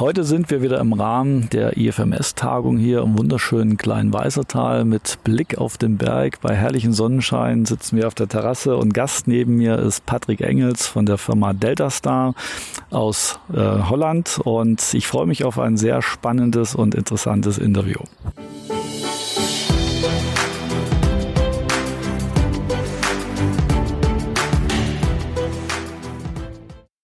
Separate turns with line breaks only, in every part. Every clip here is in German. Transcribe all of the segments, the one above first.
Heute sind wir wieder im Rahmen der IFMS-Tagung hier im wunderschönen kleinen Weißertal mit Blick auf den Berg. Bei herrlichen Sonnenschein sitzen wir auf der Terrasse und Gast neben mir ist Patrick Engels von der Firma Delta Star aus äh, Holland und ich freue mich auf ein sehr spannendes und interessantes Interview.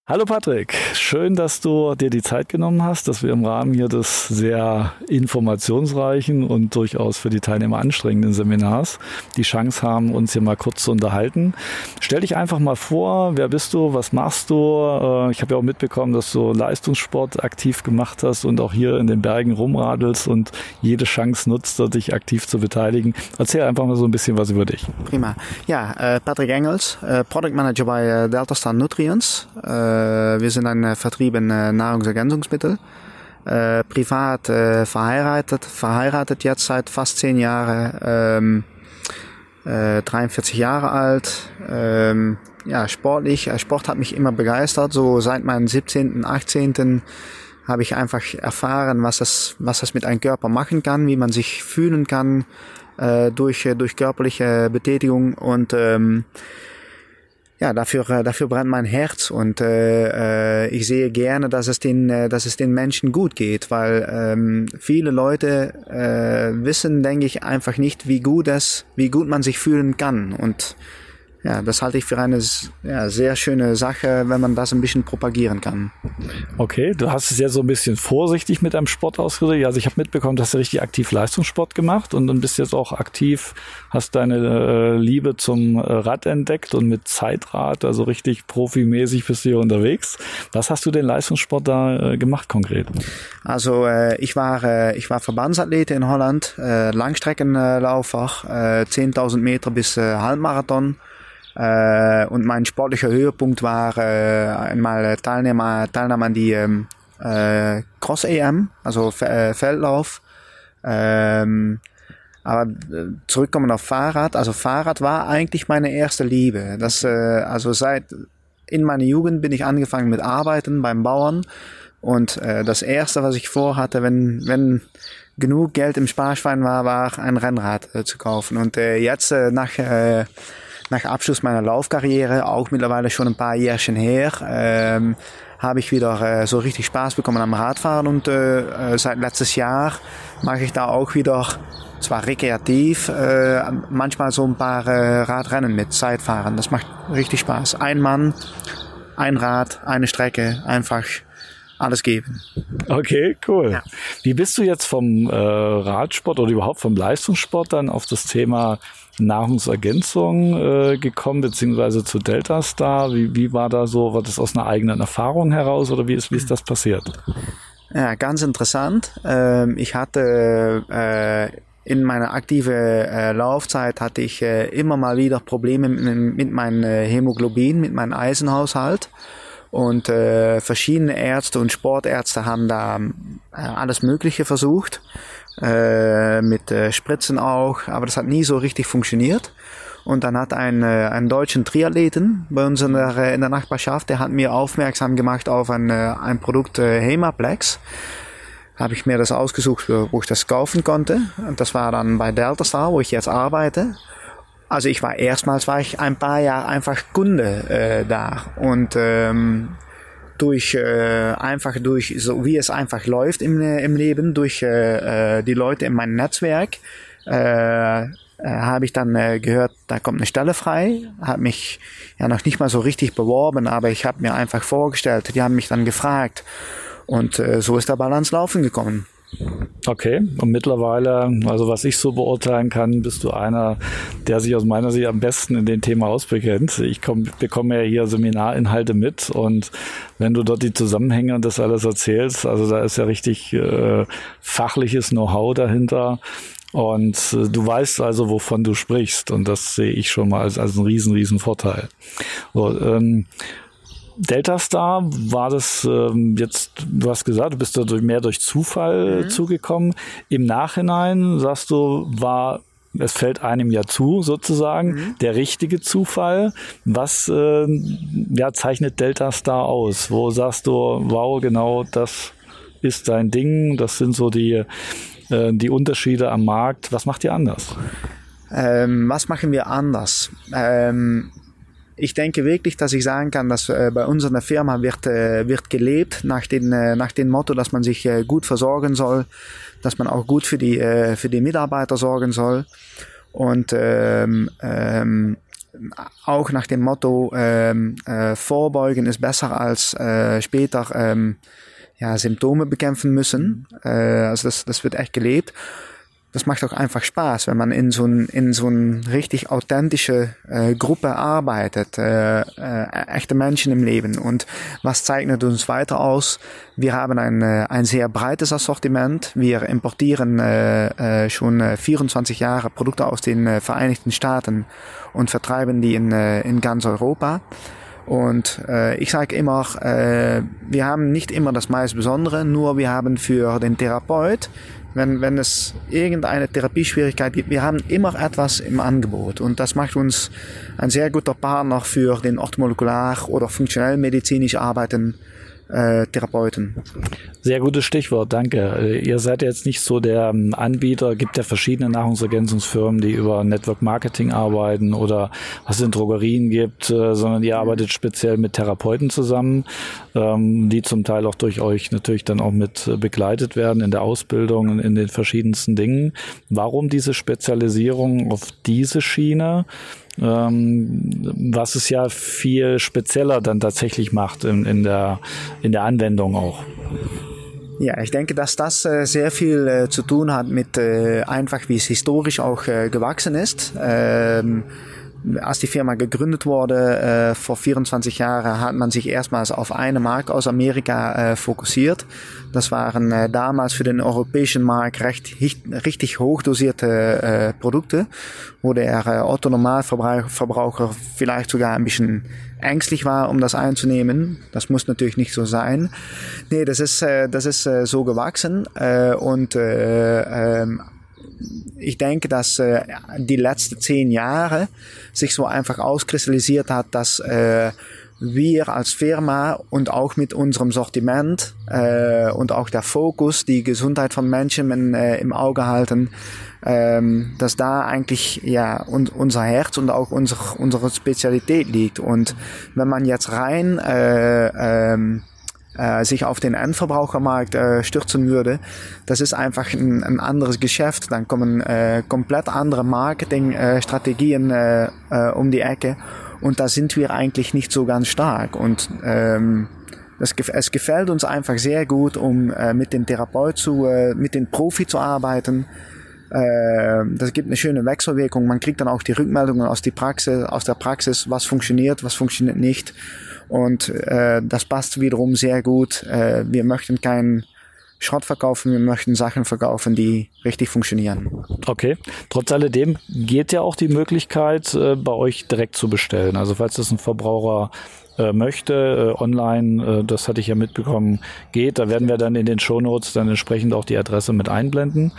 Hallo Patrick, schön, dass du dir die Zeit genommen hast, dass wir im Rahmen hier des sehr informationsreichen und durchaus für die Teilnehmer anstrengenden Seminars die Chance haben, uns hier mal kurz zu unterhalten. Stell dich einfach mal vor, wer bist du, was machst du? Äh, ich habe ja auch mitbekommen, dass du Leistungssport aktiv gemacht hast und auch hier in den Bergen rumradelst und jede Chance nutzt, dich aktiv zu beteiligen. Erzähl einfach mal so ein bisschen was über dich.
Prima. Ja, äh, Patrick Engels, äh, Product Manager bei Delta Star Nutrients. Äh, wir sind ein äh, Vertrieb äh, Nahrungsergänzungsmittel. privat verheiratet, verheiratet jetzt seit fast zehn Jahren, ähm, 43 Jahre alt. Ähm, ja, sportlich. Sport hat mich immer begeistert. So seit meinem 17., 18. habe ich einfach erfahren, was das, was das mit einem Körper machen kann, wie man sich fühlen kann äh, durch, durch körperliche Betätigung und ähm, ja, dafür, äh, dafür brennt mein Herz und äh, äh, ich sehe gerne, dass es den, äh, dass es den Menschen gut geht, weil ähm, viele Leute äh, wissen, denke ich, einfach nicht, wie gut es, wie gut man sich fühlen kann und ja, das halte ich für eine ja, sehr schöne Sache, wenn man das ein bisschen propagieren kann.
Okay, du hast es ja so ein bisschen vorsichtig mit deinem Sport ausgedrückt. Also ich habe mitbekommen, dass du richtig aktiv Leistungssport gemacht und dann bist jetzt auch aktiv, hast deine äh, Liebe zum äh, Rad entdeckt und mit Zeitrad, also richtig profimäßig bist du hier unterwegs. Was hast du den Leistungssport da äh, gemacht konkret?
Also äh, ich war äh, ich war Verbandsathlet in Holland, äh, Langstreckenlaufer, äh, 10.000 Meter bis Halbmarathon. Äh, und mein sportlicher Höhepunkt war äh, einmal Teilnehmer, Teilnahme an die ähm, äh, Cross-EM, also äh, Feldlauf. Ähm, aber äh, zurückkommen auf Fahrrad. Also Fahrrad war eigentlich meine erste Liebe. Das, äh, also seit in meiner Jugend bin ich angefangen mit Arbeiten beim Bauern. Und äh, das erste, was ich vorhatte, wenn, wenn genug Geld im Sparschwein war, war ein Rennrad äh, zu kaufen. Und äh, jetzt äh, nach äh, nach Abschluss meiner Laufkarriere, auch mittlerweile schon ein paar Jährchen her, ähm, habe ich wieder äh, so richtig Spaß bekommen am Radfahren und äh, äh, seit letztes Jahr mache ich da auch wieder zwar rekreativ, äh, manchmal so ein paar äh, Radrennen mit Zeitfahren. Das macht richtig Spaß. Ein Mann, ein Rad, eine Strecke, einfach alles geben.
Okay, cool. Ja. Wie bist du jetzt vom äh, Radsport oder überhaupt vom Leistungssport dann auf das Thema Nahrungsergänzung äh, gekommen, beziehungsweise zu Delta Star? Wie, wie war da so, war das aus einer eigenen Erfahrung heraus oder wie ist, wie ist das passiert?
Ja, ganz interessant. Ähm, ich hatte äh, in meiner aktiven äh, Laufzeit hatte ich äh, immer mal wieder Probleme mit, mit meinem äh, Hämoglobin, mit meinem Eisenhaushalt. Und äh, verschiedene Ärzte und Sportärzte haben da äh, alles Mögliche versucht äh, mit äh, Spritzen auch, aber das hat nie so richtig funktioniert. Und dann hat ein, äh, ein deutschen Triathleten bei uns in der, äh, in der Nachbarschaft, der hat mir aufmerksam gemacht auf ein, äh, ein Produkt äh, Hemaplex. Habe ich mir das ausgesucht, wo ich das kaufen konnte. Und das war dann bei Delta Star, wo ich jetzt arbeite. Also ich war erstmals war ich ein paar Jahre einfach Kunde äh, da und ähm, durch äh, einfach durch so wie es einfach läuft im, im Leben durch äh, äh, die Leute in meinem Netzwerk äh, äh, habe ich dann äh, gehört, da kommt eine Stelle frei, habe mich ja noch nicht mal so richtig beworben, aber ich habe mir einfach vorgestellt, die haben mich dann gefragt und äh, so ist der Balance laufen gekommen.
Okay, und mittlerweile, also was ich so beurteilen kann, bist du einer, der sich aus meiner Sicht am besten in dem Thema ausbekennt. Ich komm, bekomme ja hier Seminarinhalte mit und wenn du dort die Zusammenhänge und das alles erzählst, also da ist ja richtig äh, fachliches Know-how dahinter. Und äh, du weißt also, wovon du sprichst. Und das sehe ich schon mal als, als einen riesen, riesen Vorteil. So, ähm, Delta Star war das ähm, jetzt, du hast gesagt, du bist da mehr durch Zufall mhm. zugekommen. Im Nachhinein sagst du, war es fällt einem ja zu, sozusagen, mhm. der richtige Zufall. Was äh, ja, zeichnet Delta Star aus? Wo sagst du, wow, genau das ist dein Ding. Das sind so die, äh, die Unterschiede am Markt. Was macht ihr anders?
Ähm, was machen wir anders? Ähm, ich denke wirklich, dass ich sagen kann, dass äh, bei uns in der Firma wird, äh, wird gelebt nach dem, äh, nach dem Motto, dass man sich äh, gut versorgen soll, dass man auch gut für die, äh, für die Mitarbeiter sorgen soll. Und ähm, ähm, auch nach dem Motto, ähm, äh, vorbeugen ist besser als äh, später ähm, ja, Symptome bekämpfen müssen. Äh, also das, das wird echt gelebt das macht auch einfach Spaß, wenn man in so ein, in so ein richtig authentische äh, Gruppe arbeitet, äh, äh, echte Menschen im Leben. Und was zeichnet uns weiter aus? Wir haben ein, äh, ein sehr breites Assortiment. Wir importieren äh, äh, schon 24 Jahre Produkte aus den äh, Vereinigten Staaten und vertreiben die in, äh, in ganz Europa. Und äh, ich sage immer, äh, wir haben nicht immer das meist Besondere, nur wir haben für den Therapeut wenn, wenn es irgendeine Therapieschwierigkeit gibt, wir haben immer etwas im Angebot. Und das macht uns ein sehr guter Partner für den orthomolekular oder funktionell medizinisch arbeiten äh, Therapeuten.
Sehr gutes Stichwort, danke. Äh, ihr seid jetzt nicht so der ähm, Anbieter, gibt ja verschiedene Nahrungsergänzungsfirmen, die über Network Marketing arbeiten oder was es in Drogerien gibt, äh, sondern ihr arbeitet speziell mit Therapeuten zusammen, ähm, die zum Teil auch durch euch natürlich dann auch mit äh, begleitet werden in der Ausbildung, in den verschiedensten Dingen. Warum diese Spezialisierung auf diese Schiene? Ähm, was es ja viel spezieller dann tatsächlich macht in, in, der, in der Anwendung auch.
Ja, ich denke, dass das äh, sehr viel äh, zu tun hat mit äh, einfach, wie es historisch auch gewachsen ist. Ähm, als die Firma gegründet wurde äh, vor 24 Jahren, hat man sich erstmals auf eine Marke aus Amerika äh, fokussiert. Das waren äh, damals für den europäischen Markt recht, richtig hochdosierte äh, Produkte, wo der äh, Otto-Normalverbraucher vielleicht sogar ein bisschen ängstlich war, um das einzunehmen. Das muss natürlich nicht so sein. Nee, das ist, äh, das ist äh, so gewachsen äh, und äh, ähm, ich denke, dass äh, die letzten zehn Jahre sich so einfach auskristallisiert hat, dass äh, wir als Firma und auch mit unserem Sortiment äh, und auch der Fokus, die Gesundheit von Menschen in, äh, im Auge halten, ähm, dass da eigentlich ja und unser Herz und auch unser, unsere Spezialität liegt. Und wenn man jetzt rein äh, ähm, äh, sich auf den Endverbrauchermarkt äh, stürzen würde, das ist einfach ein, ein anderes Geschäft. Dann kommen äh, komplett andere Marketingstrategien äh, äh, um die Ecke und da sind wir eigentlich nicht so ganz stark. Und ähm, das, es gefällt uns einfach sehr gut, um äh, mit dem Therapeut zu, äh, mit dem Profi zu arbeiten. Äh, das gibt eine schöne Wechselwirkung. Man kriegt dann auch die Rückmeldungen aus, die Praxis, aus der Praxis, was funktioniert, was funktioniert nicht. Und äh, das passt wiederum sehr gut. Äh, wir möchten keinen Schrott verkaufen, wir möchten Sachen verkaufen, die richtig funktionieren.
Okay. Trotz alledem geht ja auch die Möglichkeit, äh, bei euch direkt zu bestellen. Also falls das ein Verbraucher äh, möchte, äh, online, das hatte ich ja mitbekommen, geht. Da werden wir dann in den Shownotes dann entsprechend auch die Adresse mit einblenden.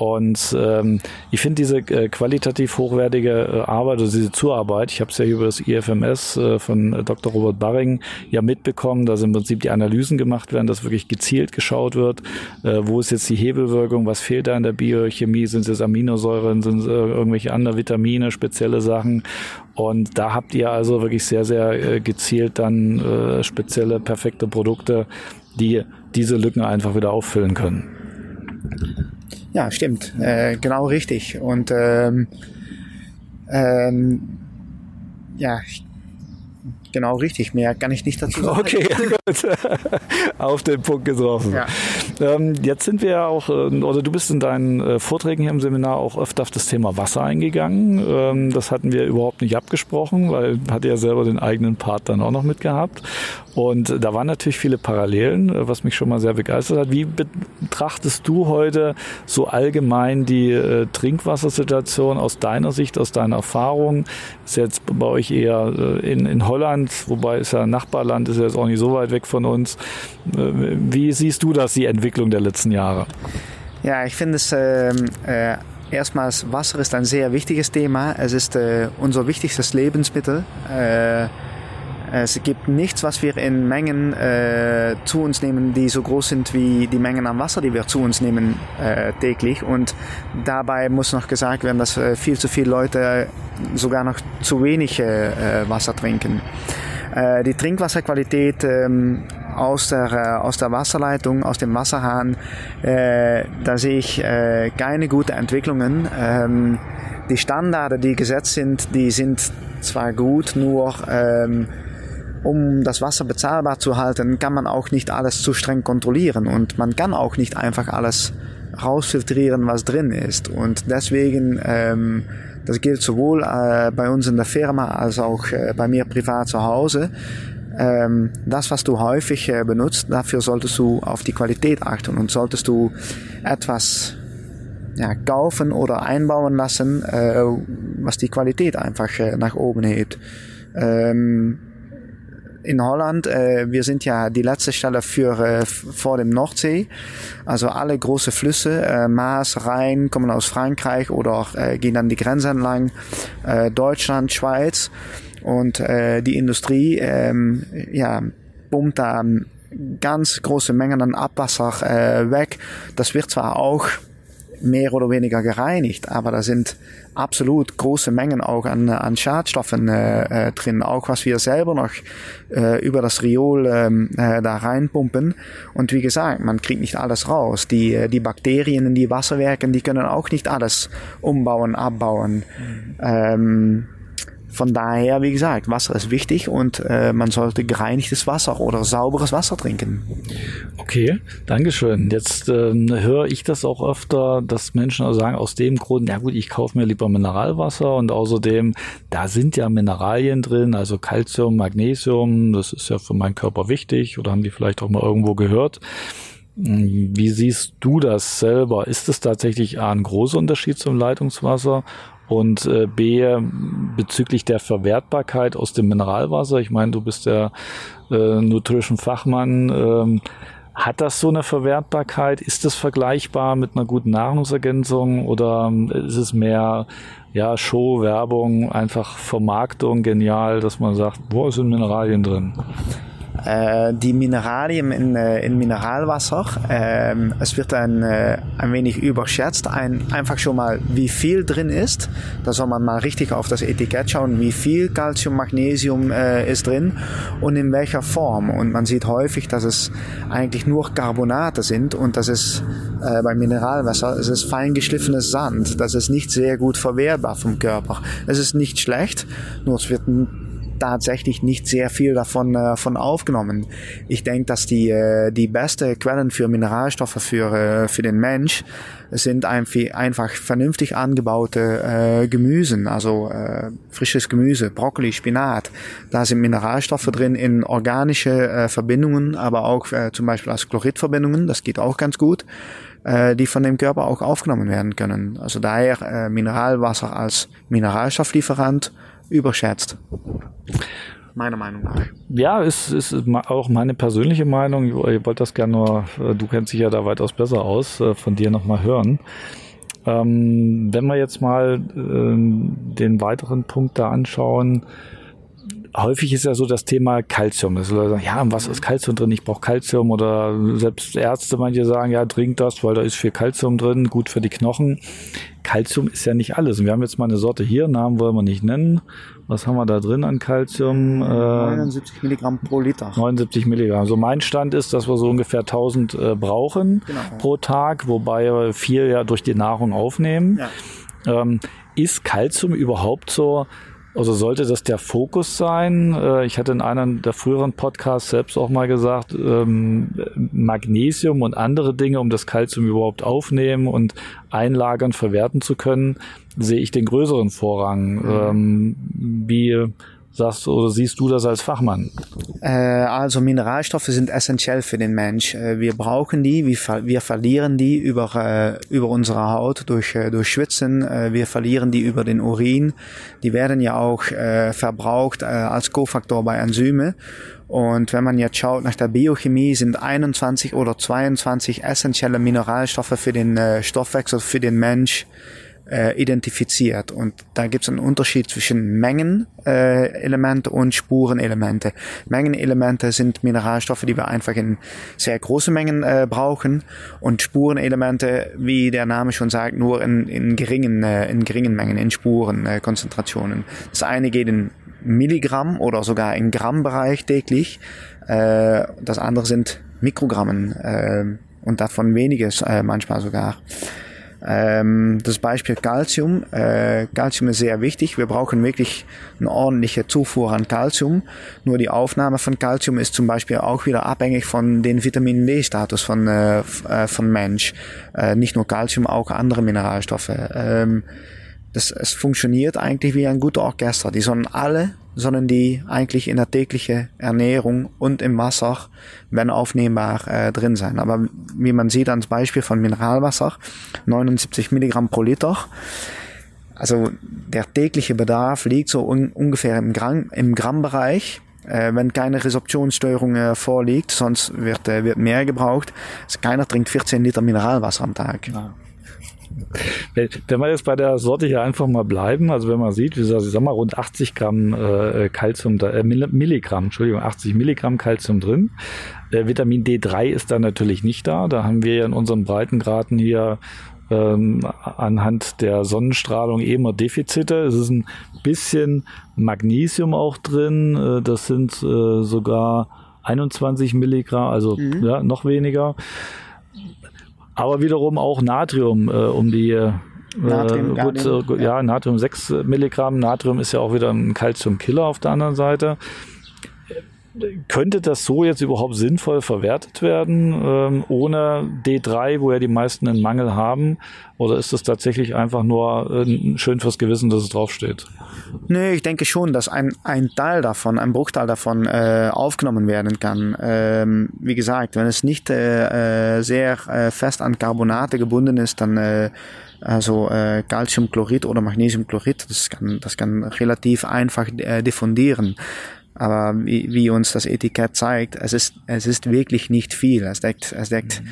Und ähm, ich finde diese äh, qualitativ hochwertige äh, Arbeit, also diese Zuarbeit, ich habe es ja über das IFMS äh, von äh, Dr. Robert Barring ja mitbekommen, dass im Prinzip die Analysen gemacht werden, dass wirklich gezielt geschaut wird, äh, wo ist jetzt die Hebelwirkung, was fehlt da in der Biochemie, sind es jetzt Aminosäuren, sind es äh, irgendwelche andere Vitamine, spezielle Sachen. Und da habt ihr also wirklich sehr, sehr äh, gezielt dann äh, spezielle, perfekte Produkte, die diese Lücken einfach wieder auffüllen können.
Ja, stimmt. Äh, genau richtig. Und ähm, ähm, ja, genau richtig. Mehr kann ich nicht dazu sagen.
Okay, gut. Auf den Punkt getroffen. Ja. Ähm, jetzt sind wir ja auch, äh, oder du bist in deinen äh, Vorträgen hier im Seminar auch öfter auf das Thema Wasser eingegangen. Ähm, das hatten wir überhaupt nicht abgesprochen, weil hatte ja selber den eigenen Part dann auch noch mitgehabt. Und da waren natürlich viele Parallelen, äh, was mich schon mal sehr begeistert hat. Wie betrachtest du heute so allgemein die äh, Trinkwassersituation aus deiner Sicht, aus deiner Erfahrung? Ist jetzt bei euch eher äh, in, in Holland, wobei es ja ein Nachbarland ist ja jetzt auch nicht so weit weg von uns. Äh, wie siehst du das, die Entwicklung der letzten Jahre?
Ja, ich finde es ähm, äh, erstmals Wasser ist ein sehr wichtiges Thema. Es ist äh, unser wichtigstes Lebensmittel. Äh, Es gibt nichts, was wir in Mengen äh, zu uns nehmen, die so groß sind wie die Mengen an Wasser, die wir zu uns nehmen äh, täglich. Und dabei muss noch gesagt werden, dass äh, viel zu viele Leute sogar noch zu wenig äh, Wasser trinken. Äh, die Trinkwasserqualität ähm, aus der, äh, aus der Wasserleitung, aus dem Wasserhahn, äh, da sehe ich äh, keine guten Entwicklungen. Ähm, die Standards, die gesetzt sind, die sind zwar gut, nur ähm, um das Wasser bezahlbar zu halten, kann man auch nicht alles zu streng kontrollieren und man kann auch nicht einfach alles rausfiltrieren, was drin ist. Und deswegen, ähm, das gilt sowohl äh, bei uns in der Firma als auch äh, bei mir privat zu Hause. Ähm, das, was du häufig äh, benutzt, dafür solltest du auf die Qualität achten und solltest du etwas ja, kaufen oder einbauen lassen, äh, was die Qualität einfach äh, nach oben hebt. Ähm, in Holland, äh, wir sind ja die letzte Stelle für äh, vor dem Nordsee. Also alle große Flüsse, äh, Maas, Rhein, kommen aus Frankreich oder äh, gehen dann die Grenze entlang, äh, Deutschland, Schweiz. Und äh, die Industrie ähm, ja, pumpt da ganz große Mengen an Abwasser äh, weg. Das wird zwar auch mehr oder weniger gereinigt, aber da sind absolut große Mengen auch an, an Schadstoffen äh, äh, drin, auch was wir selber noch äh, über das Riol ähm, äh, da reinpumpen. Und wie gesagt, man kriegt nicht alles raus. Die, äh, die Bakterien in die Wasserwerken, die können auch nicht alles umbauen, abbauen. Mhm. Ähm, von daher, wie gesagt, Wasser ist wichtig und äh, man sollte gereinigtes Wasser oder sauberes Wasser trinken.
Okay, Dankeschön. Jetzt ähm, höre ich das auch öfter, dass Menschen auch sagen, aus dem Grund, ja gut, ich kaufe mir lieber Mineralwasser und außerdem, da sind ja Mineralien drin, also Calcium, Magnesium, das ist ja für meinen Körper wichtig oder haben die vielleicht auch mal irgendwo gehört. Wie siehst du das selber? Ist es tatsächlich ein großer Unterschied zum Leitungswasser und äh, B, bezüglich der Verwertbarkeit aus dem Mineralwasser, ich meine, du bist der äh, Nutrition-Fachmann, ähm, hat das so eine Verwertbarkeit? Ist das vergleichbar mit einer guten Nahrungsergänzung oder ähm, ist es mehr ja, Show, Werbung, einfach Vermarktung genial, dass man sagt, wo sind Mineralien drin?
Äh, die Mineralien in, äh, in Mineralwasser. Ähm, es wird ein, äh, ein wenig überschätzt. Ein, einfach schon mal, wie viel drin ist. Da soll man mal richtig auf das Etikett schauen, wie viel Calcium, Magnesium äh, ist drin und in welcher Form. Und man sieht häufig, dass es eigentlich nur Carbonate sind und das ist äh, beim Mineralwasser, es ist fein geschliffenes Sand. Das ist nicht sehr gut verwertbar vom Körper. Es ist nicht schlecht, nur es wird tatsächlich nicht sehr viel davon äh, von aufgenommen. Ich denke, dass die, äh, die beste Quellen für Mineralstoffe für, äh, für den Mensch sind einfach vernünftig angebaute äh, Gemüsen, also äh, frisches Gemüse, Brokkoli, Spinat. Da sind Mineralstoffe drin in organische äh, Verbindungen, aber auch äh, zum Beispiel als Chloridverbindungen, das geht auch ganz gut äh, die von dem Körper auch aufgenommen werden können. Also daher äh, Mineralwasser als Mineralstofflieferant überschätzt. Meiner Meinung nach.
Ja, ist, ist auch meine persönliche Meinung. Ich wollte das gerne nur, äh, du kennst dich ja da weitaus besser aus, äh, von dir nochmal hören. Ähm, wenn wir jetzt mal äh, den weiteren Punkt da anschauen, häufig ist ja so das Thema Calcium. Das Leute sagen, ja, was ist Calcium drin? Ich brauche Calcium oder selbst Ärzte, manche sagen, ja, trink das, weil da ist viel Calcium drin, gut für die Knochen. Calcium ist ja nicht alles. Und wir haben jetzt mal eine Sorte hier, Namen wollen wir nicht nennen. Was haben wir da drin an Calcium?
79 Milligramm pro Liter.
79 Milligramm. So mein Stand ist, dass wir so ungefähr 1000 äh, brauchen genau. pro Tag, wobei wir vier ja durch die Nahrung aufnehmen. Ja. Ähm, ist Calcium überhaupt so also sollte das der Fokus sein? Äh, ich hatte in einem der früheren Podcasts selbst auch mal gesagt, ähm, Magnesium und andere Dinge, um das Kalzium überhaupt aufnehmen und einlagern, verwerten zu können, sehe ich den größeren Vorrang. Mhm. Ähm, wie sagst oder siehst du das als Fachmann?
Äh, also Mineralstoffe sind essentiell für den Mensch. Äh, wir brauchen die, wir, ver wir verlieren die über, äh, über unsere Haut durch, durch Schwitzen, wir verlieren die über den Urin. Die werden ja auch verbraucht als Kofaktor bei Enzyme. Und wenn man jetzt schaut nach der Biochemie, sind 21 oder 22 essentielle Mineralstoffe für den Stoffwechsel, für den Mensch äh, identifiziert. Und da gibt es einen Unterschied zwischen Mengenelemente äh, und Spurenelemente. Mengenelemente sind Mineralstoffe, die wir einfach in sehr großen Mengen äh, brauchen. Und Spurenelemente, wie der Name schon sagt, nur in, in, geringen, äh, in geringen Mengen, in Spurenkonzentrationen. Äh, das eine geht in Milligramm oder sogar in Grammbereich täglich. Äh, das andere sind Mikrogrammen äh, und davon weniges äh, manchmal sogar. Ähm, das Beispiel Calcium. Äh, Calcium ist sehr wichtig. Wir brauchen wirklich eine ordentliche Zufuhr an Calcium. Nur die Aufnahme von Calcium ist zum Beispiel auch wieder abhängig von den Vitamin D-Status von, äh, äh, von Mensch. Äh, nicht nur Calcium, auch andere Mineralstoffe. Ähm, das, es funktioniert eigentlich wie ein guter Orchester. Die sollen alle, sollen die eigentlich in der täglichen Ernährung und im Wasser, wenn aufnehmbar, äh, drin sein. Aber wie man sieht ans Beispiel von Mineralwasser, 79 Milligramm pro Liter. Also der tägliche Bedarf liegt so un ungefähr im, Gramm, im Grammbereich. Äh, wenn keine Resorptionsstörung äh, vorliegt, sonst wird, äh, wird mehr gebraucht. Also keiner trinkt 14 Liter Mineralwasser am Tag. Ja.
Wenn wir jetzt bei der Sorte hier einfach mal bleiben, also wenn man sieht, wie gesagt, ich sag mal rund 80 Gramm äh, Calcium, äh, Milligramm, Entschuldigung, 80 Milligramm Calcium drin. Äh, Vitamin D3 ist da natürlich nicht da. Da haben wir ja in unseren Breitengraden hier ähm, anhand der Sonnenstrahlung eh immer Defizite. Es ist ein bisschen Magnesium auch drin. Äh, das sind äh, sogar 21 Milligramm, also mhm. ja, noch weniger aber wiederum auch Natrium äh, um die äh, Natrium, gut, äh, ja. ja, Natrium 6 Milligramm. Natrium ist ja auch wieder ein Calcium-Killer auf der anderen Seite. Könnte das so jetzt überhaupt sinnvoll verwertet werden, ähm, ohne D3, wo ja die meisten einen Mangel haben? Oder ist das tatsächlich einfach nur äh, schön fürs Gewissen, dass es draufsteht?
Nee, ich denke schon, dass ein, ein Teil davon, ein Bruchteil davon äh, aufgenommen werden kann. Ähm, wie gesagt, wenn es nicht äh, äh sehr äh, fest an Carbonate gebunden ist, dann äh, also äh, Calciumchlorid oder Magnesiumchlorid, das kann, das kann relativ einfach äh, diffundieren. Aber wie, wie uns das Etikett zeigt, es ist, es ist wirklich nicht viel. Es deckt, es deckt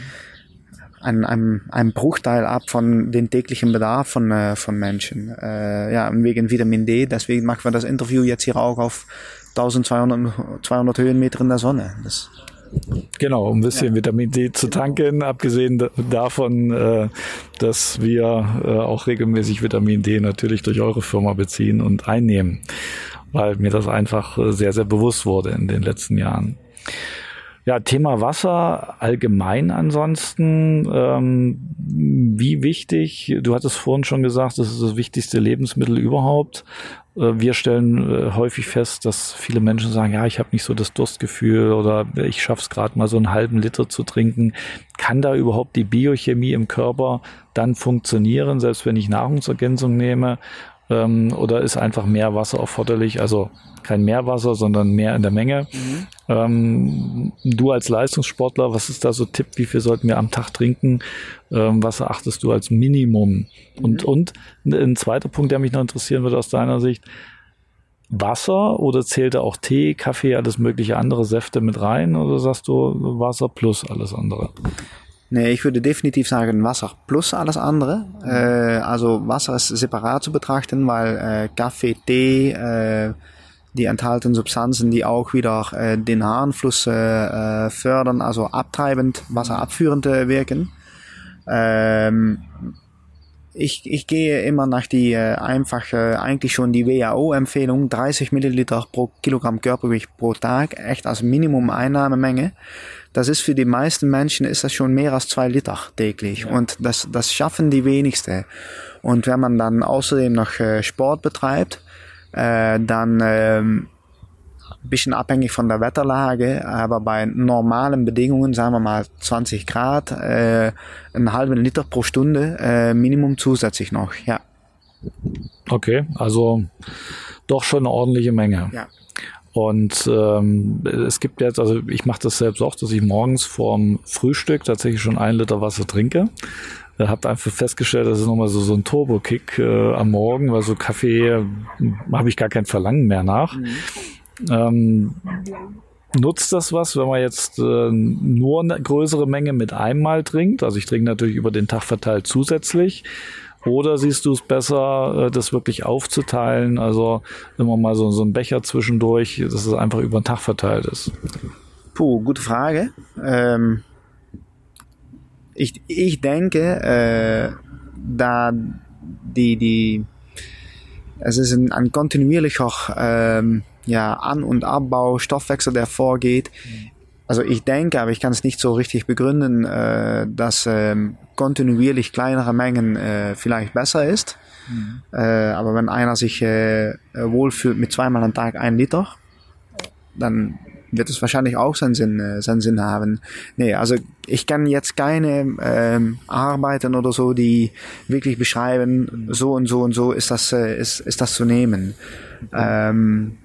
einen, einen, einen Bruchteil ab von den täglichen Bedarf von, äh, von Menschen. Äh, ja, und wegen Vitamin D, deswegen machen wir das Interview jetzt hier auch auf 1200 200 Höhenmeter in der Sonne. Das,
Genau, um ein bisschen ja. Vitamin D zu tanken, abgesehen davon, äh, dass wir äh, auch regelmäßig Vitamin D natürlich durch eure Firma beziehen und einnehmen weil mir das einfach äh, sehr, sehr bewusst wurde in den letzten Jahren. Ja, Thema Wasser allgemein ansonsten. Ähm, wie wichtig, du hattest vorhin schon gesagt, das ist das wichtigste Lebensmittel überhaupt. Äh, wir stellen äh, häufig fest, dass viele Menschen sagen, ja, ich habe nicht so das Durstgefühl oder ich schaff's gerade mal so einen halben Liter zu trinken. Kann da überhaupt die Biochemie im Körper dann funktionieren, selbst wenn ich Nahrungsergänzung nehme? Ähm, oder ist einfach mehr Wasser erforderlich? Also kein Meerwasser, sondern mehr in der Menge. Mhm. Ähm, du als Leistungssportler, was ist da so Tipp? Wie viel sollten wir am Tag trinken? Ähm, was erachtest du als Minimum? Mhm. Und, und ein zweiter Punkt, der mich noch interessieren würde aus deiner Sicht. Wasser oder zählt da auch Tee, Kaffee, alles mögliche andere Säfte mit rein oder sagst du Wasser plus alles andere?
Nee, ich würde definitiv sagen Wasser plus alles andere. Äh, also Wasser ist separat zu betrachten, weil äh, Kaffee, Tee, äh, die enthalten Substanzen, die auch wieder äh, den Harnfluss äh, fördern, also abtreibend, wasserabführend äh, wirken. Ähm, ich, ich gehe immer nach die äh, einfache, eigentlich schon die WHO-Empfehlung, 30 Milliliter pro Kilogramm Körpergewicht pro Tag, echt als Minimum Einnahmemenge das ist für die meisten Menschen ist das schon mehr als zwei Liter täglich ja. und das, das schaffen die wenigsten. Und wenn man dann außerdem noch äh, Sport betreibt, äh, dann ähm, bisschen abhängig von der Wetterlage, aber bei normalen Bedingungen, sagen wir mal 20 Grad, äh, einen halben Liter pro Stunde äh, Minimum zusätzlich noch, ja.
Okay, also doch schon eine ordentliche Menge. Ja. Und ähm, es gibt jetzt, also ich mache das selbst auch, dass ich morgens vorm Frühstück tatsächlich schon ein Liter Wasser trinke. Äh, habe einfach festgestellt, das ist nochmal so, so ein Turbo-Kick äh, am Morgen, weil so Kaffee äh, habe ich gar kein Verlangen mehr nach. Mhm. Ähm, nutzt das was, wenn man jetzt äh, nur eine größere Menge mit einmal trinkt? Also ich trinke natürlich über den Tag verteilt zusätzlich. Oder siehst du es besser, äh, das wirklich aufzuteilen? Also immer mal so, so ein Becher zwischendurch, dass es einfach über den Tag verteilt ist.
Puh, gute Frage. Ähm, ich, ich denke, äh, da die, die, es ist ein, ein kontinuierlicher ähm, ja, An- und Abbau, Stoffwechsel, der vorgeht. Also ich denke, aber ich kann es nicht so richtig begründen, äh, dass ähm, kontinuierlich kleinere Mengen äh, vielleicht besser ist. Mhm. Äh, aber wenn einer sich äh, wohlfühlt mit zweimal am Tag ein Liter, dann wird es wahrscheinlich auch seinen Sinn, äh, seinen Sinn haben. Nee, also ich kann jetzt keine ähm, Arbeiten oder so, die wirklich beschreiben, so und so und so ist das, äh, ist, ist das zu nehmen. Ähm,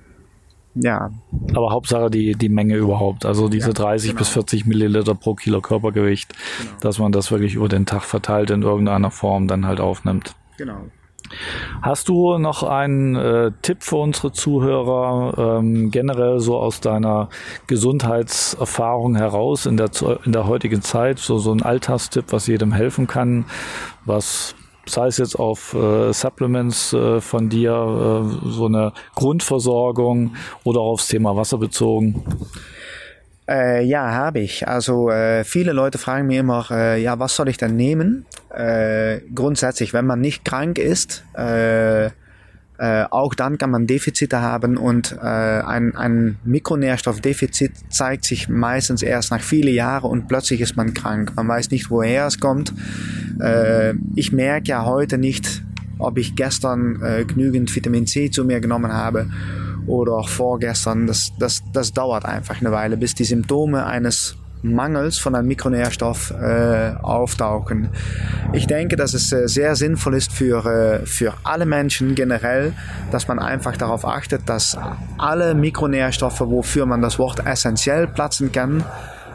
ja.
Aber Hauptsache die, die Menge überhaupt, also diese ja, 30 genau. bis 40 Milliliter pro Kilo Körpergewicht, genau. dass man das wirklich über den Tag verteilt in irgendeiner Form dann halt aufnimmt.
Genau.
Hast du noch einen äh, Tipp für unsere Zuhörer, ähm, generell so aus deiner Gesundheitserfahrung heraus in der, in der heutigen Zeit, so, so ein Alltagstipp, was jedem helfen kann, was sei es jetzt auf äh, Supplements äh, von dir, äh, so eine Grundversorgung oder aufs Thema Wasser bezogen?
Äh, ja, habe ich. Also äh, viele Leute fragen mir immer, äh, ja, was soll ich denn nehmen? Äh, grundsätzlich, wenn man nicht krank ist, äh, äh, auch dann kann man Defizite haben und äh, ein, ein Mikronährstoffdefizit zeigt sich meistens erst nach vielen Jahren und plötzlich ist man krank. Man weiß nicht, woher es kommt. Äh, ich merke ja heute nicht, ob ich gestern äh, genügend Vitamin C zu mir genommen habe oder auch vorgestern. Das, das, das dauert einfach eine Weile, bis die Symptome eines Mangels von einem Mikronährstoff äh, auftauchen. Ich denke, dass es äh, sehr sinnvoll ist für, äh, für alle Menschen generell, dass man einfach darauf achtet, dass alle Mikronährstoffe, wofür man das Wort essentiell platzen kann,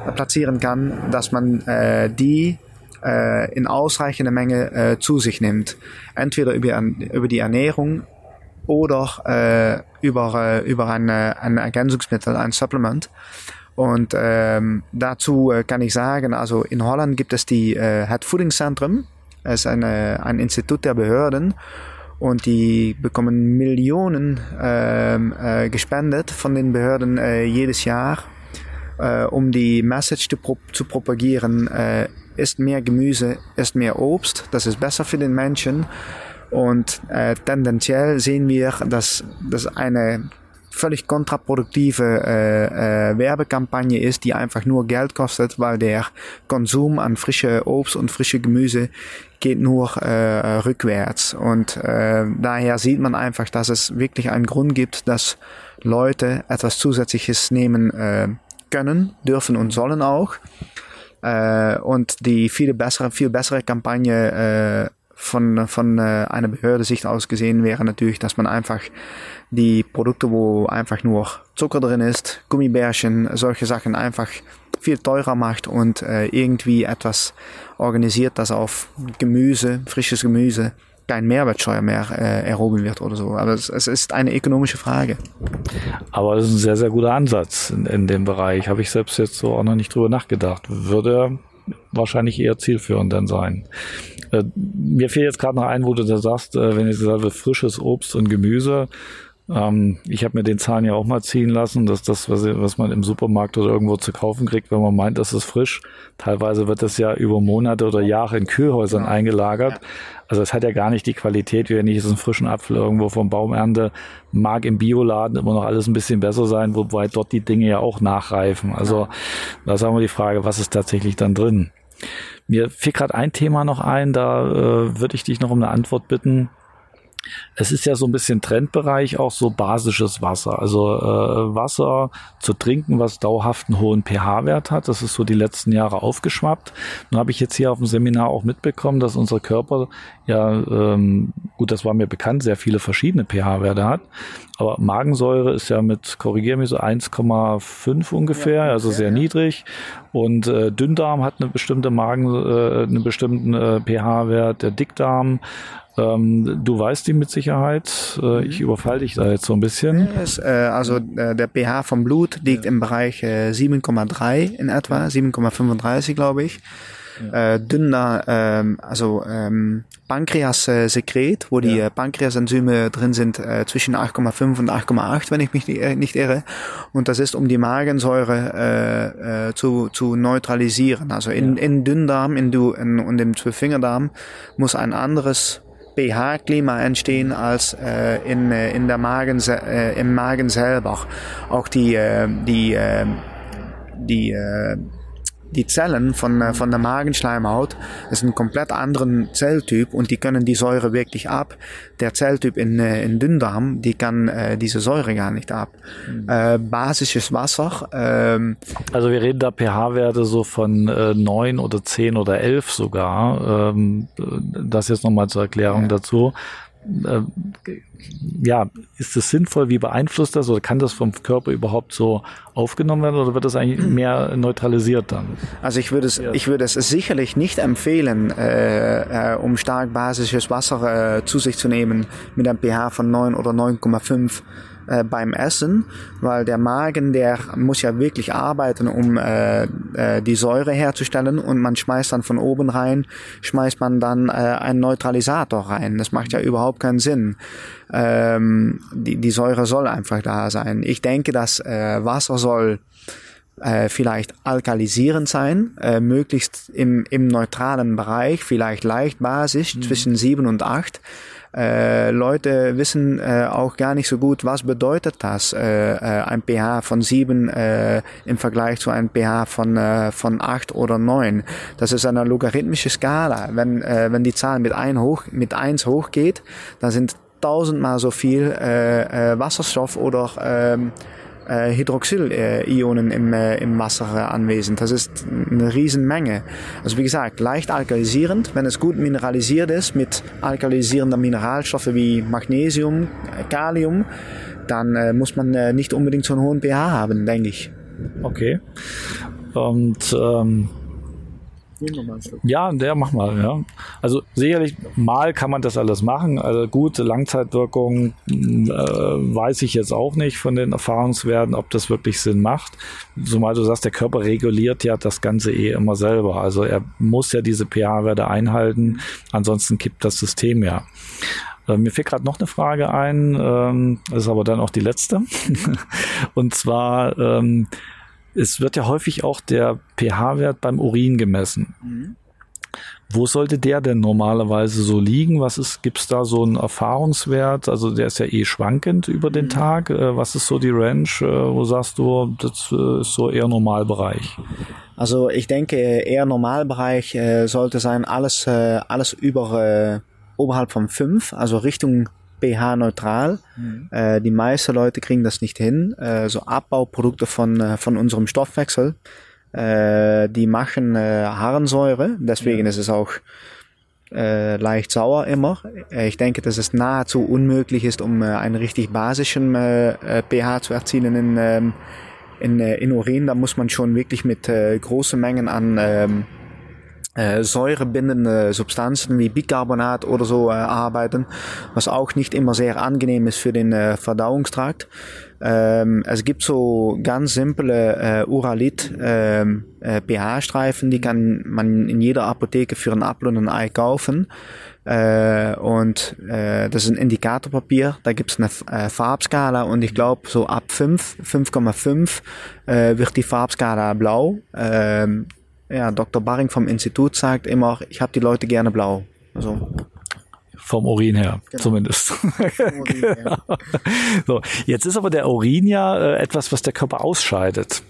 äh, platzieren kann, dass man äh, die äh, in ausreichender Menge zu sich nimmt. Entweder über, über die Ernährung oder über, über ein, ein Ergänzungsmittel, ein Supplement. Und ähm, dazu äh, kann ich sagen, also in Holland gibt es die äh, Voedingszentrum. Es ist eine, ein Institut der Behörden und die bekommen Millionen ähm, äh, gespendet von den Behörden äh, jedes Jahr, äh, um die Message zu, pro zu propagieren. Äh, isst mehr Gemüse, isst mehr Obst, das ist besser für den Menschen. Und äh, tendenziell sehen wir, dass das eine völlig kontraproduktive äh, äh, Werbekampagne ist, die einfach nur Geld kostet, weil der Konsum an frische Obst und frische Gemüse geht nur äh, rückwärts. Und äh, daher sieht man einfach, dass es wirklich einen Grund gibt, dass Leute etwas Zusätzliches nehmen äh, können, dürfen und sollen auch. Äh, und die viel bessere, viel bessere Kampagne äh, von, von äh, einer Behörde Sicht aus gesehen wäre natürlich, dass man einfach die Produkte, wo einfach nur Zucker drin ist, Gummibärchen, solche Sachen einfach viel teurer macht und äh, irgendwie etwas organisiert, das auf Gemüse, frisches Gemüse, kein Mehrwertsteuer mehr äh, erhoben wird oder so. Aber es, es, ist eine ökonomische Frage.
Aber es ist ein sehr, sehr guter Ansatz in, in dem Bereich. Habe ich selbst jetzt so auch noch nicht drüber nachgedacht. Würde wahrscheinlich eher zielführend dann sein. Äh, mir fehlt jetzt gerade noch ein, wo du da sagst, äh, wenn ich sage, frisches Obst und Gemüse. Ähm, ich habe mir den Zahn ja auch mal ziehen lassen, dass das, was, was man im Supermarkt oder irgendwo zu kaufen kriegt, wenn man meint, das ist frisch. Teilweise wird das ja über Monate oder Jahre in Kühlhäusern ja. eingelagert. Also es hat ja gar nicht die Qualität, wie wenn ich jetzt einen frischen Apfel irgendwo vom Baum ernte, mag im Bioladen immer noch alles ein bisschen besser sein, wobei dort die Dinge ja auch nachreifen. Also ja. da sagen wir die Frage, was ist tatsächlich dann drin? Mir fiel gerade ein Thema noch ein, da äh, würde ich dich noch um eine Antwort bitten. Es ist ja so ein bisschen Trendbereich auch so basisches Wasser. Also äh, Wasser zu trinken, was dauerhaft einen hohen pH-Wert hat. Das ist so die letzten Jahre aufgeschwappt. Nun habe ich jetzt hier auf dem Seminar auch mitbekommen, dass unser Körper ja, ähm, gut, das war mir bekannt, sehr viele verschiedene pH-Werte hat. Aber Magensäure ist ja mit, korrigiere mich, so 1,5 ungefähr, ja, also sehr ja. niedrig. Und äh, Dünndarm hat eine bestimmte Magen, äh, einen bestimmten äh, pH-Wert, der Dickdarm ähm, du weißt die mit Sicherheit. Äh, ich mhm. überfall dich da jetzt so ein bisschen.
Yes, äh, also äh, der pH vom Blut liegt im Bereich 7,3 äh, in etwa, 7,35 glaube ich. ja. äh, dünner, ähm, also ähm, Pankreas-Sekret, wo die ja. Pankreasenzyme drin sind, äh, zwischen 8,5 und 8,8, wenn ich mich nicht, äh, nicht irre. Und das ist, um die Magensäure äh, äh, zu, zu neutralisieren. Also in, ja. in Dünndarm in, du, in, und im Zwölffingerdarm muss ein anderes pH-Klima entstehen als äh, in, äh, in der Magen, äh, im Magen selber. Auch die, äh, die, äh, die äh, die Zellen von, äh, von der Magenschleimhaut ist ein komplett anderen Zelltyp und die können die Säure wirklich ab. Der Zelltyp in, äh, in Dünndarm, die kann äh, diese Säure gar nicht ab. Mhm. Äh, basisches Wasser.
Ähm, also wir reden da pH-Werte so von äh, 9 oder 10 oder 11 sogar. Ähm, das jetzt nochmal zur Erklärung ja. dazu äh, ja, ist es sinnvoll? Wie beeinflusst das oder kann das vom Körper überhaupt so aufgenommen werden oder wird das eigentlich mehr neutralisiert dann?
Also ich würde es, ich würde es sicherlich nicht empfehlen, äh, äh, um stark basisches Wasser äh, zu sich zu nehmen mit einem pH von 9 oder 9,5 äh, beim Essen, weil der Magen, der muss ja wirklich arbeiten, um äh, äh, die Säure herzustellen und man schmeißt dann von oben rein, schmeißt man dann äh, einen Neutralisator rein. Das macht ja überhaupt keinen Sinn. Ähm, die, die Säure soll einfach da sein. Ich denke, dass äh, Wasser soll äh, vielleicht alkalisierend sein, äh, möglichst im, im neutralen Bereich, vielleicht leicht basisch mhm. zwischen sieben und acht äh, Leute wissen äh, auch gar nicht so gut, was bedeutet das, äh, äh ein pH von 7 äh, im Vergleich zu einem pH von, äh, von 8 oder 9. Das ist eine logarithmische Skala. Wenn, äh, wenn die Zahl mit, ein hoch, mit 1 hochgeht, dann sind tausendmal so viel äh, äh, Wasserstoff oder ähm, äh, Hydroxylionen im, äh, im Wasser anwesend. Das ist eine Riesenmenge. Also wie gesagt, leicht alkalisierend, wenn es gut mineralisiert ist mit alkalisierender Mineralstoffe wie Magnesium, Kalium, dann äh, muss man äh, nicht unbedingt so einen hohen pH haben, denke ich.
Okay. Und ähm, ja, der mach mal, ja. Also sicherlich mal kann man das alles machen. Also gute Langzeitwirkung äh, weiß ich jetzt auch nicht von den Erfahrungswerten, ob das wirklich Sinn macht. Zumal du sagst, der Körper reguliert ja das Ganze eh immer selber. Also er muss ja diese pH-Werte einhalten, ansonsten kippt das System ja. Äh, mir fällt gerade noch eine Frage ein, ähm, ist aber dann auch die letzte. Und zwar ähm, es wird ja häufig auch der pH-Wert beim Urin gemessen. Mhm. Wo sollte der denn normalerweise so liegen? Was ist, gibt's da so einen Erfahrungswert? Also der ist ja eh schwankend über den mhm. Tag. Äh, was ist so die Range? Äh, wo sagst du, das äh, ist so eher Normalbereich?
Also ich denke, eher Normalbereich sollte sein, alles, alles über, oberhalb von fünf, also Richtung pH-neutral. Mhm. Äh, die meisten Leute kriegen das nicht hin. Äh, so Abbauprodukte von, äh, von unserem Stoffwechsel, äh, die machen äh, Harnsäure. Deswegen ja. ist es auch äh, leicht sauer immer. Äh, ich denke, dass es nahezu unmöglich ist, um äh, einen richtig basischen äh, äh pH zu erzielen in, ähm, in, in Urin. Da muss man schon wirklich mit äh, großen Mengen an ähm, äh, säurebindende Substanzen wie Bicarbonat oder so äh, arbeiten, was auch nicht immer sehr angenehm ist für den äh, Verdauungstrakt. Ähm, es gibt so ganz simple äh, Uralit ähm, äh, pH-Streifen, die kann man in jeder Apotheke für ein Apfel und ein Ei kaufen. Äh, und äh, das ist ein Indikatorpapier, da gibt's eine äh, Farbskala und ich glaube so ab 5, 5,5 äh, wird die Farbskala blau. Ähm, ja, Dr. Baring vom Institut sagt immer, ich habe die Leute gerne blau. Also
vom Urin her, genau. zumindest. Urin, ja. so, jetzt ist aber der Urin ja äh, etwas, was der Körper ausscheidet.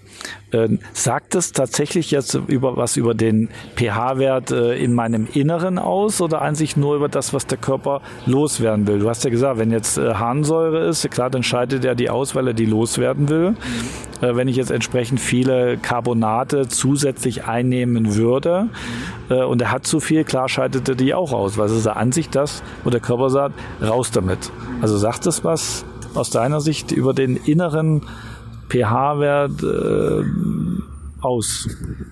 Ähm, sagt es tatsächlich jetzt über was über den pH-Wert äh, in meinem Inneren aus oder einzig nur über das, was der Körper loswerden will? Du hast ja gesagt, wenn jetzt äh, Harnsäure ist, klar, dann scheidet er die aus, weil er die loswerden will. Äh, wenn ich jetzt entsprechend viele Carbonate zusätzlich einnehmen würde und er hat zu viel, klar scheidet er die auch aus, weil es ist an sich das, wo der Körper sagt, raus damit. Also sagt es was aus deiner Sicht über den inneren pH-Wert äh, aus?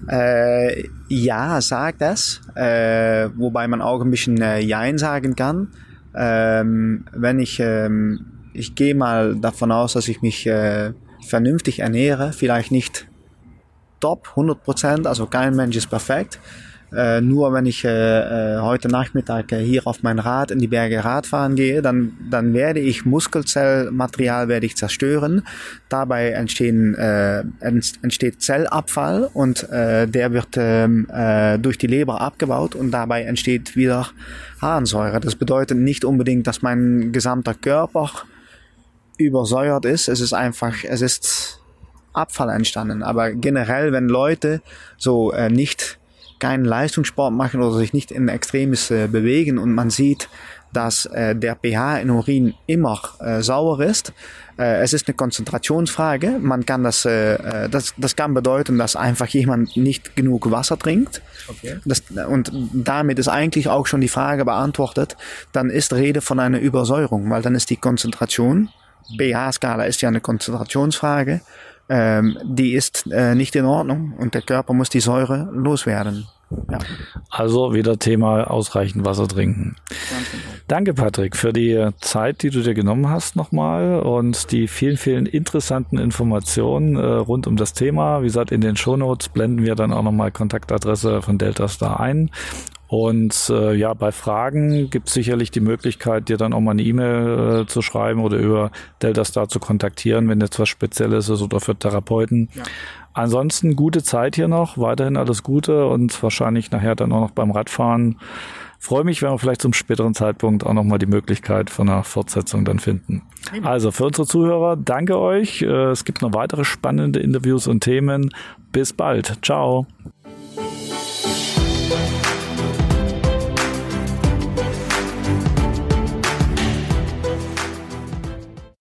Äh, ja, sagt das. Äh, wobei man auch ein bisschen äh, Jein sagen kann. Ähm, wenn ich, ähm, ich gehe mal davon aus, dass ich mich äh, vernünftig ernähre, vielleicht nicht top, 100 Prozent, also kein Mensch ist perfekt. Äh, nur wenn ich äh, äh heute Nachmittag äh, hier auf mein Rad in die Berge Radfahren gehe, dann, dann werde ich Muskelzellmaterial werde ich zerstören. Dabei entstehen, äh, entsteht Zellabfall und äh, der wird ähm, äh, durch die Leber abgebaut und dabei entsteht wieder Harnsäure. Das bedeutet nicht unbedingt, dass mein gesamter Körper übersäuert ist. Es ist einfach, es ist Abfall entstanden. Aber generell, wenn Leute so äh, nicht keinen Leistungssport machen oder sich nicht in Extremes äh, bewegen und man sieht, dass äh, der pH in Urin immer äh, sauer ist. Äh, es ist eine Konzentrationsfrage. Man kann das, äh, äh, das, das kann bedeuten, dass einfach jemand nicht genug Wasser trinkt. Okay. Das, und damit ist eigentlich auch schon die Frage beantwortet. Dann ist Rede von einer Übersäuerung, weil dann ist die Konzentration pH-Skala ist ja eine Konzentrationsfrage ähm, die ist äh, nicht in Ordnung und der Körper muss die Säure loswerden.
Ja. Also wieder Thema ausreichend Wasser trinken. Danke, Patrick, für die Zeit, die du dir genommen hast nochmal und die vielen, vielen interessanten Informationen äh, rund um das Thema. Wie gesagt, in den Shownotes blenden wir dann auch nochmal Kontaktadresse von Delta Star ein. Und äh, ja, bei Fragen gibt es sicherlich die Möglichkeit, dir dann auch mal eine E-Mail äh, zu schreiben oder über Delta Star zu kontaktieren, wenn jetzt was Spezielles ist oder für Therapeuten. Ja. Ansonsten gute Zeit hier noch, weiterhin alles Gute und wahrscheinlich nachher dann auch noch beim Radfahren. Freue mich, wenn wir vielleicht zum späteren Zeitpunkt auch nochmal die Möglichkeit von einer Fortsetzung dann finden. Also für unsere Zuhörer, danke euch. Äh, es gibt noch weitere spannende Interviews und Themen. Bis bald. Ciao.